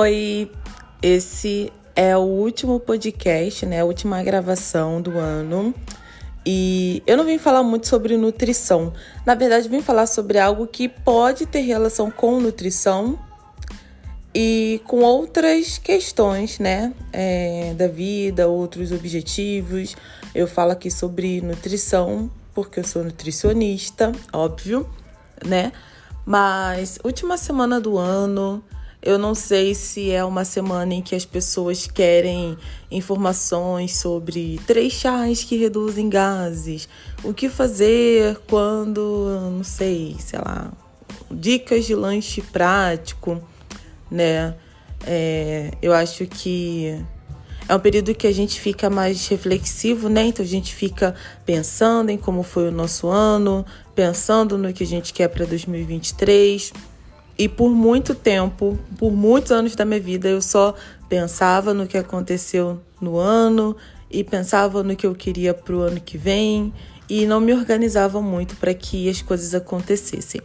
Oi, esse é o último podcast, né? A última gravação do ano. E eu não vim falar muito sobre nutrição. Na verdade, vim falar sobre algo que pode ter relação com nutrição e com outras questões, né? É, da vida, outros objetivos. Eu falo aqui sobre nutrição, porque eu sou nutricionista, óbvio, né? Mas última semana do ano. Eu não sei se é uma semana em que as pessoas querem informações sobre três chás que reduzem gases, o que fazer quando, não sei, sei lá, dicas de lanche prático, né? É, eu acho que é um período que a gente fica mais reflexivo, né? Então a gente fica pensando em como foi o nosso ano, pensando no que a gente quer para 2023. E por muito tempo, por muitos anos da minha vida, eu só pensava no que aconteceu no ano e pensava no que eu queria para o ano que vem e não me organizava muito para que as coisas acontecessem.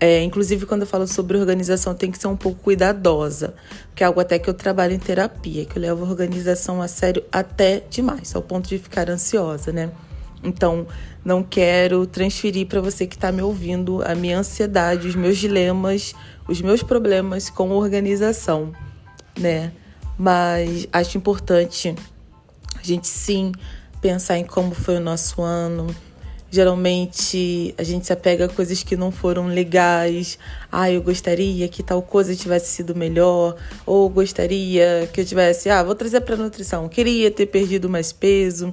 É, inclusive, quando eu falo sobre organização, tem que ser um pouco cuidadosa, porque é algo até que eu trabalho em terapia, que eu levo a organização a sério até demais, ao ponto de ficar ansiosa, né? Então, não quero transferir para você que está me ouvindo a minha ansiedade, os meus dilemas, os meus problemas com organização, né? Mas acho importante a gente sim pensar em como foi o nosso ano. Geralmente a gente se apega a coisas que não foram legais. Ah, eu gostaria que tal coisa tivesse sido melhor. Ou gostaria que eu tivesse. Ah, vou trazer para nutrição. Queria ter perdido mais peso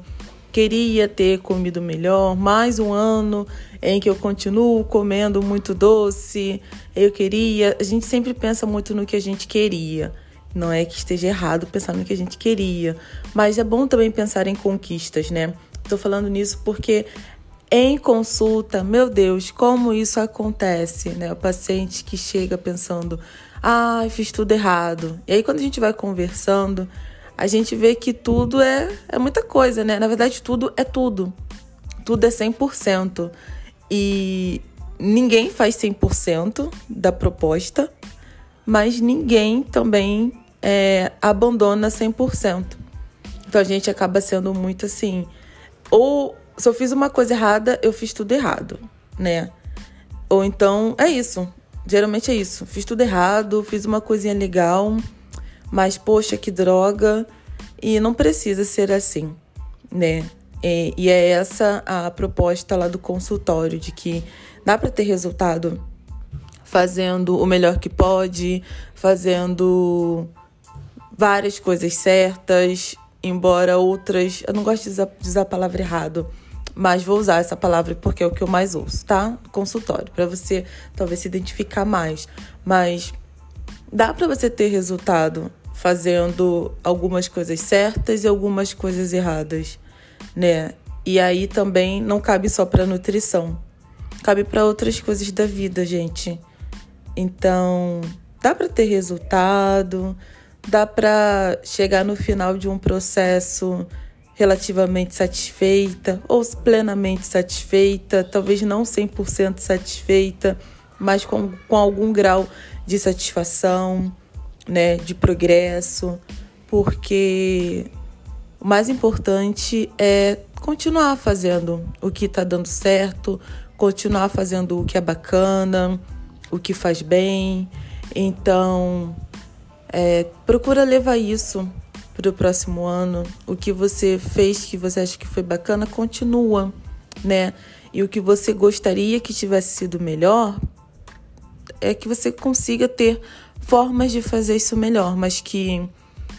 queria ter comido melhor, mais um ano em que eu continuo comendo muito doce, eu queria. A gente sempre pensa muito no que a gente queria. Não é que esteja errado pensar no que a gente queria, mas é bom também pensar em conquistas, né? Tô falando nisso porque em consulta, meu Deus, como isso acontece, né? O paciente que chega pensando, ah, fiz tudo errado. E aí, quando a gente vai conversando, a gente vê que tudo é, é muita coisa, né? Na verdade, tudo é tudo. Tudo é 100%. E ninguém faz 100% da proposta, mas ninguém também é, abandona 100%. Então a gente acaba sendo muito assim. Ou se eu fiz uma coisa errada, eu fiz tudo errado, né? Ou então é isso. Geralmente é isso. Fiz tudo errado, fiz uma coisinha legal mas poxa, que droga. E não precisa ser assim, né? E, e é essa a proposta lá do consultório, de que dá para ter resultado fazendo o melhor que pode, fazendo várias coisas certas, embora outras. Eu não gosto de usar, a palavra errado, mas vou usar essa palavra porque é o que eu mais ouço, tá? Consultório, para você talvez se identificar mais. Mas dá para você ter resultado fazendo algumas coisas certas e algumas coisas erradas, né? E aí também não cabe só para nutrição, cabe para outras coisas da vida, gente. Então, dá para ter resultado, dá para chegar no final de um processo relativamente satisfeita ou plenamente satisfeita, talvez não 100% satisfeita, mas com, com algum grau de satisfação né, de progresso, porque o mais importante é continuar fazendo o que está dando certo, continuar fazendo o que é bacana, o que faz bem. Então, é, procura levar isso para o próximo ano. O que você fez que você acha que foi bacana, continua, né? E o que você gostaria que tivesse sido melhor é que você consiga ter formas de fazer isso melhor, mas que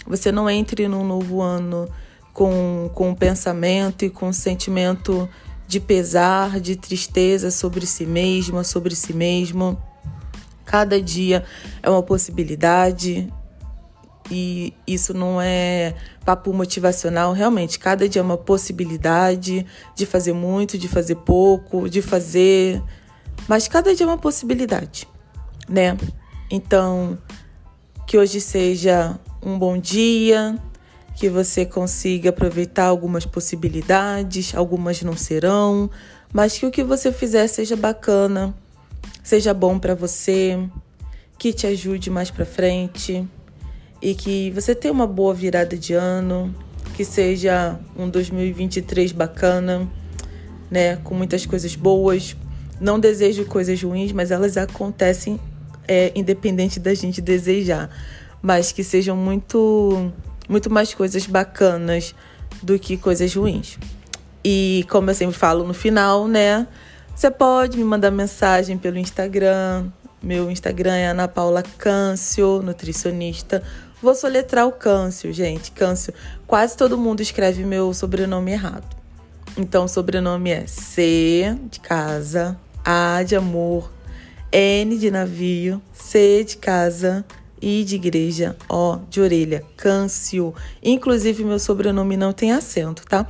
você não entre num novo ano com, com um pensamento e com um sentimento de pesar, de tristeza sobre si mesma, sobre si mesmo. Cada dia é uma possibilidade e isso não é papo motivacional, realmente. Cada dia é uma possibilidade de fazer muito, de fazer pouco, de fazer. Mas cada dia é uma possibilidade, né? Então, que hoje seja um bom dia, que você consiga aproveitar algumas possibilidades, algumas não serão, mas que o que você fizer seja bacana, seja bom para você, que te ajude mais para frente, e que você tenha uma boa virada de ano, que seja um 2023 bacana, né, com muitas coisas boas. Não desejo coisas ruins, mas elas acontecem é, independente da gente desejar, mas que sejam muito, muito mais coisas bacanas do que coisas ruins. E como eu sempre falo no final, né? Você pode me mandar mensagem pelo Instagram. Meu Instagram é Ana Paula Câncio, nutricionista. Vou soletrar o Câncio, gente. Câncio. Quase todo mundo escreve meu sobrenome errado. Então, o sobrenome é C de casa, A de amor, N de navio, C de casa, I de igreja, O de orelha, Câncio. Inclusive, meu sobrenome não tem acento, tá?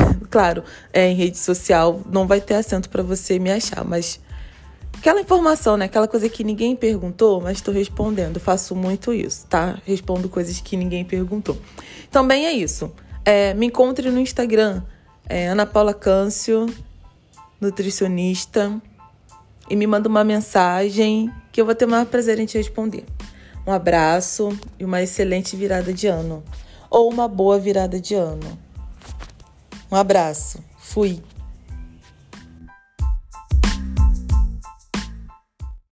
claro, é, em rede social não vai ter acento para você me achar, mas aquela informação, né? Aquela coisa que ninguém perguntou, mas estou respondendo. Faço muito isso, tá? Respondo coisas que ninguém perguntou. Também é isso. É, me encontre no Instagram, é, Ana Paula Câncio, nutricionista, e me manda uma mensagem que eu vou ter o maior prazer em te responder. Um abraço e uma excelente virada de ano. Ou uma boa virada de ano. Um abraço. Fui.